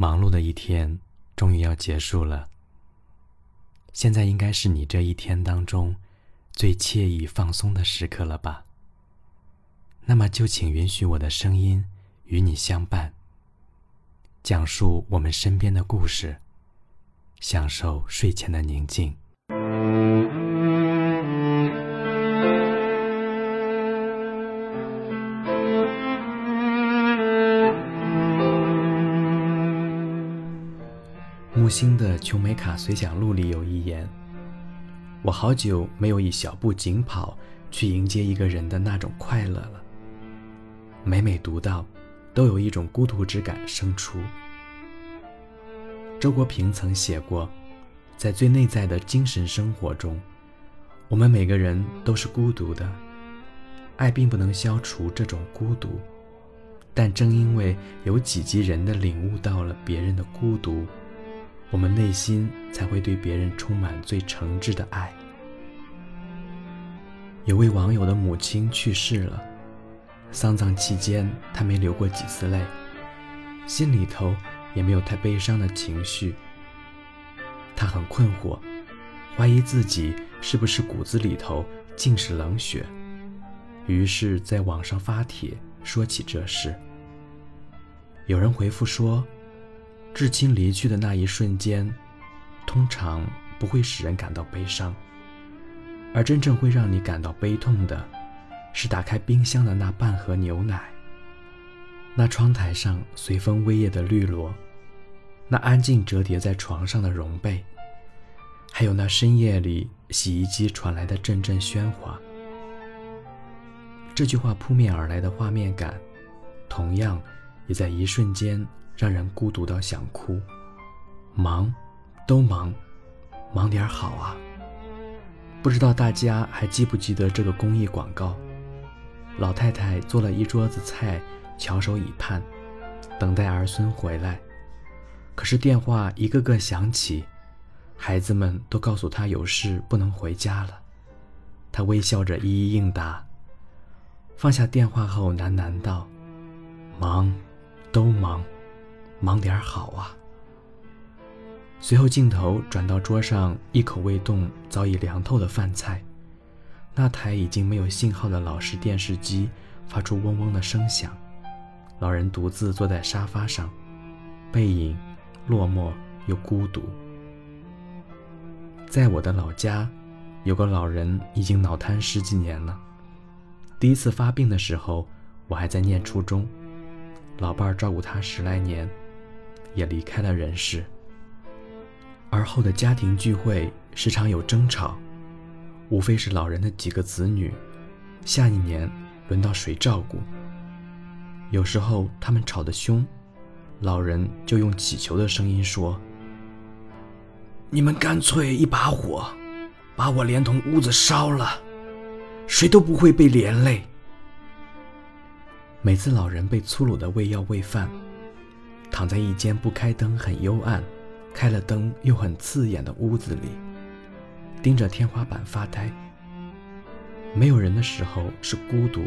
忙碌的一天终于要结束了。现在应该是你这一天当中最惬意放松的时刻了吧？那么就请允许我的声音与你相伴，讲述我们身边的故事，享受睡前的宁静。新的《琼美卡随想录》里有一言：“我好久没有以小步紧跑去迎接一个人的那种快乐了。”每每读到，都有一种孤独之感生出。周国平曾写过，在最内在的精神生活中，我们每个人都是孤独的。爱并不能消除这种孤独，但正因为有几级人的领悟到了别人的孤独。我们内心才会对别人充满最诚挚的爱。有位网友的母亲去世了，丧葬期间他没流过几次泪，心里头也没有太悲伤的情绪。他很困惑，怀疑自己是不是骨子里头尽是冷血，于是在网上发帖说起这事。有人回复说。至亲离去的那一瞬间，通常不会使人感到悲伤，而真正会让你感到悲痛的，是打开冰箱的那半盒牛奶，那窗台上随风微曳的绿萝，那安静折叠在床上的绒被，还有那深夜里洗衣机传来的阵阵喧哗。这句话扑面而来的画面感，同样也在一瞬间。让人孤独到想哭，忙，都忙，忙点好啊！不知道大家还记不记得这个公益广告？老太太做了一桌子菜，翘首以盼，等待儿孙回来。可是电话一个个响起，孩子们都告诉她有事不能回家了。她微笑着一一应答，放下电话后喃喃道：“忙，都忙。”忙点好啊！随后镜头转到桌上一口未动、早已凉透的饭菜，那台已经没有信号的老式电视机发出嗡嗡的声响。老人独自坐在沙发上，背影落寞又孤独。在我的老家，有个老人已经脑瘫十几年了。第一次发病的时候，我还在念初中，老伴儿照顾他十来年。也离开了人世。而后的家庭聚会时常有争吵，无非是老人的几个子女，下一年轮到谁照顾。有时候他们吵得凶，老人就用乞求的声音说：“你们干脆一把火，把我连同屋子烧了，谁都不会被连累。”每次老人被粗鲁的喂药喂饭。躺在一间不开灯、很幽暗、开了灯又很刺眼的屋子里，盯着天花板发呆。没有人的时候是孤独，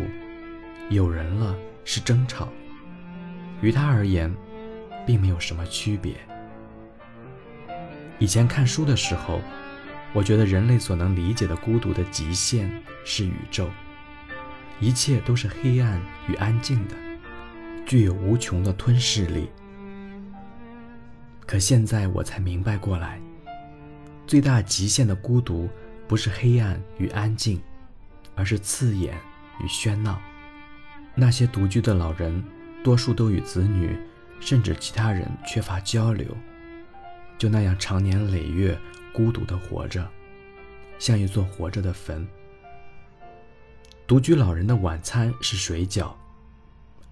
有人了是争吵。于他而言，并没有什么区别。以前看书的时候，我觉得人类所能理解的孤独的极限是宇宙，一切都是黑暗与安静的，具有无穷的吞噬力。可现在我才明白过来，最大极限的孤独不是黑暗与安静，而是刺眼与喧闹。那些独居的老人，多数都与子女甚至其他人缺乏交流，就那样长年累月孤独地活着，像一座活着的坟。独居老人的晚餐是水饺，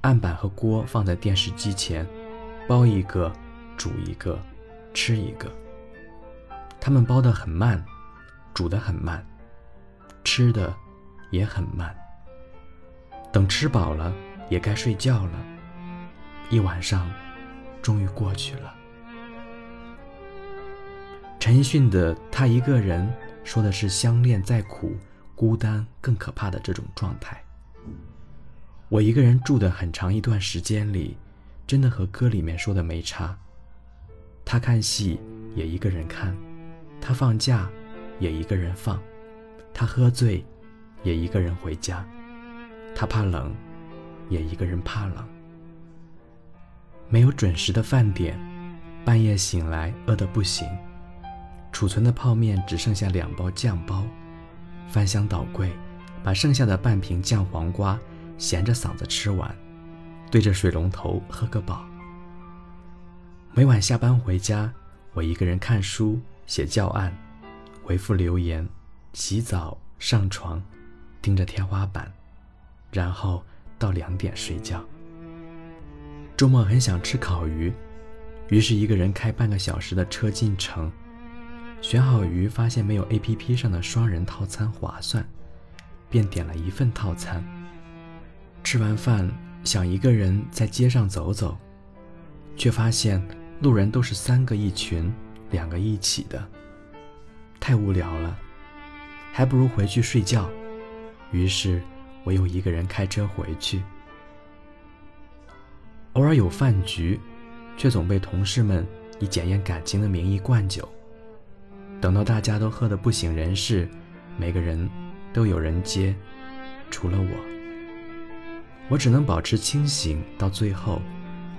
案板和锅放在电视机前，包一个。煮一个，吃一个。他们包得很慢，煮得很慢，吃的也很慢。等吃饱了，也该睡觉了。一晚上终于过去了。陈奕迅的《他一个人》说的是相恋再苦，孤单更可怕的这种状态。我一个人住的很长一段时间里，真的和歌里面说的没差。他看戏也一个人看，他放假也一个人放，他喝醉也一个人回家，他怕冷也一个人怕冷。没有准时的饭点，半夜醒来饿得不行，储存的泡面只剩下两包酱包，翻箱倒柜，把剩下的半瓶酱黄瓜咸着嗓子吃完，对着水龙头喝个饱。每晚下班回家，我一个人看书、写教案、回复留言、洗澡、上床，盯着天花板，然后到两点睡觉。周末很想吃烤鱼，于是一个人开半个小时的车进城，选好鱼，发现没有 APP 上的双人套餐划算，便点了一份套餐。吃完饭想一个人在街上走走，却发现。路人都是三个一群，两个一起的，太无聊了，还不如回去睡觉。于是，我又一个人开车回去。偶尔有饭局，却总被同事们以检验感情的名义灌酒。等到大家都喝得不省人事，每个人都有人接，除了我。我只能保持清醒到最后。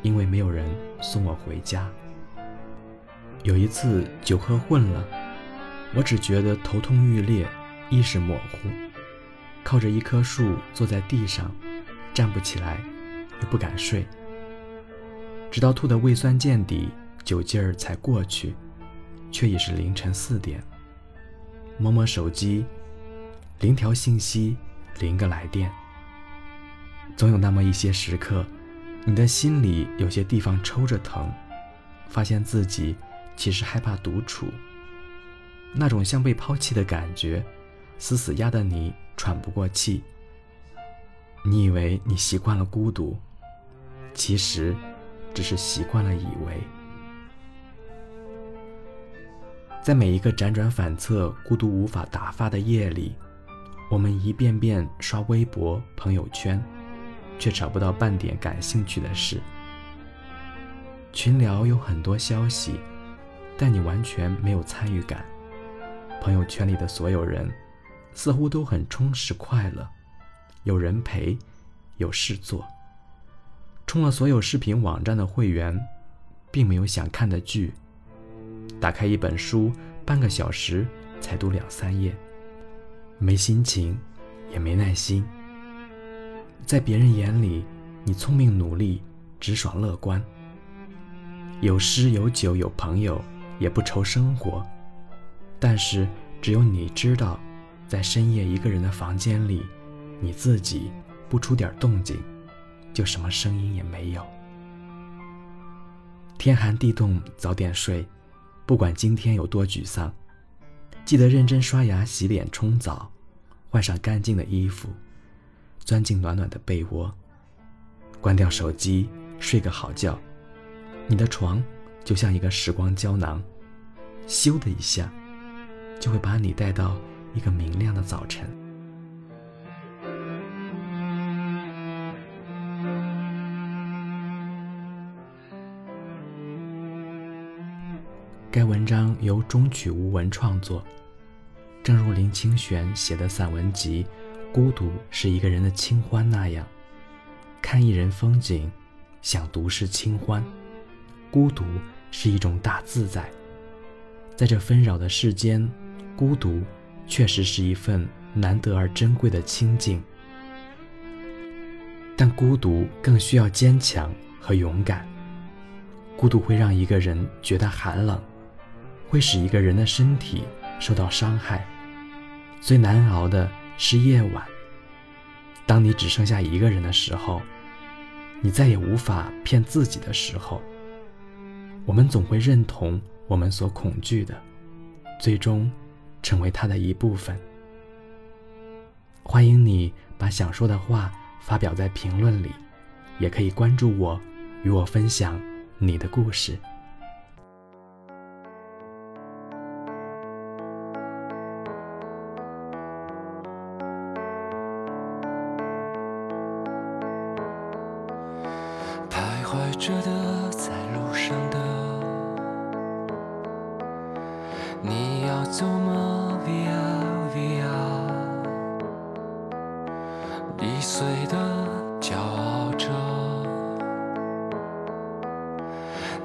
因为没有人送我回家。有一次酒喝混了，我只觉得头痛欲裂，意识模糊，靠着一棵树坐在地上，站不起来，又不敢睡，直到吐得胃酸见底，酒劲儿才过去，却已是凌晨四点。摸摸手机，零条信息，零个来电。总有那么一些时刻。你的心里有些地方抽着疼，发现自己其实害怕独处，那种像被抛弃的感觉，死死压得你喘不过气。你以为你习惯了孤独，其实只是习惯了以为。在每一个辗转反侧、孤独无法打发的夜里，我们一遍遍刷微博、朋友圈。却找不到半点感兴趣的事。群聊有很多消息，但你完全没有参与感。朋友圈里的所有人，似乎都很充实快乐，有人陪，有事做。充了所有视频网站的会员，并没有想看的剧。打开一本书，半个小时才读两三页，没心情，也没耐心。在别人眼里，你聪明努力、直爽乐观，有诗有酒有朋友，也不愁生活。但是只有你知道，在深夜一个人的房间里，你自己不出点动静，就什么声音也没有。天寒地冻，早点睡，不管今天有多沮丧，记得认真刷牙、洗脸、冲澡，换上干净的衣服。钻进暖暖的被窝，关掉手机，睡个好觉。你的床就像一个时光胶囊，咻的一下，就会把你带到一个明亮的早晨。该文章由中曲无闻创作，正如林清玄写的散文集。孤独是一个人的清欢那样，看一人风景，想独是清欢。孤独是一种大自在，在这纷扰的世间，孤独确实是一份难得而珍贵的清静。但孤独更需要坚强和勇敢。孤独会让一个人觉得寒冷，会使一个人的身体受到伤害。最难熬的。是夜晚。当你只剩下一个人的时候，你再也无法骗自己的时候，我们总会认同我们所恐惧的，最终成为他的一部分。欢迎你把想说的话发表在评论里，也可以关注我，与我分享你的故事。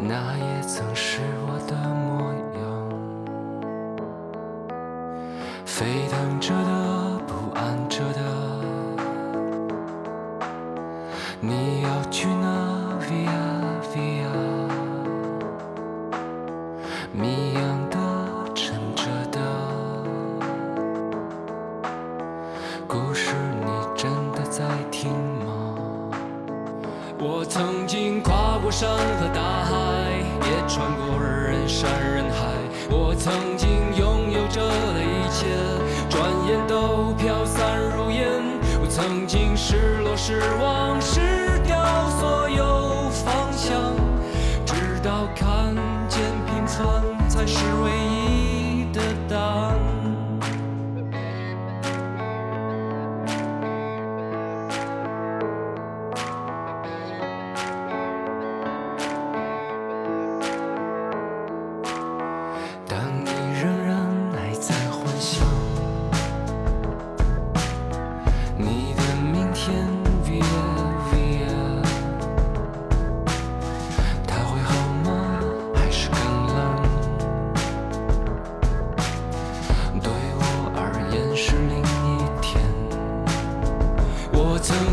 那也曾是我的模样，沸腾着的，不安着的。你要去哪？Via Via，谜样的，沉着的，故事你真的在听吗？我曾经跨过山和大海，穿过人山人海。我曾经拥有着的一切，转眼都飘散如烟。我曾经失落失望失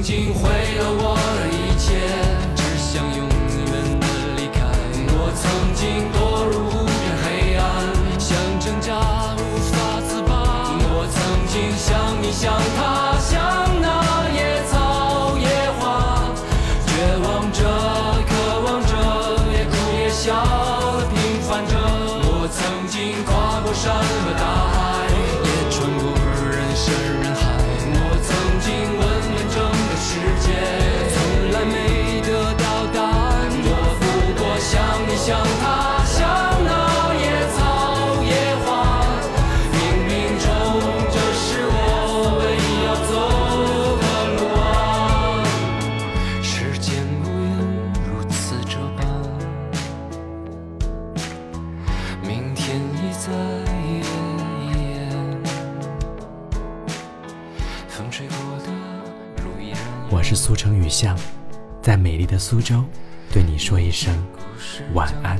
曾经毁了我的一切，只想永远的离开。我曾经堕入无边黑暗，想挣扎无法自拔。我曾经像你像他，像那野草野花，绝望着，渴望着，也哭也笑的平凡着。我曾经跨过山和我是苏城雨巷，在美丽的苏州，对你说一声晚安。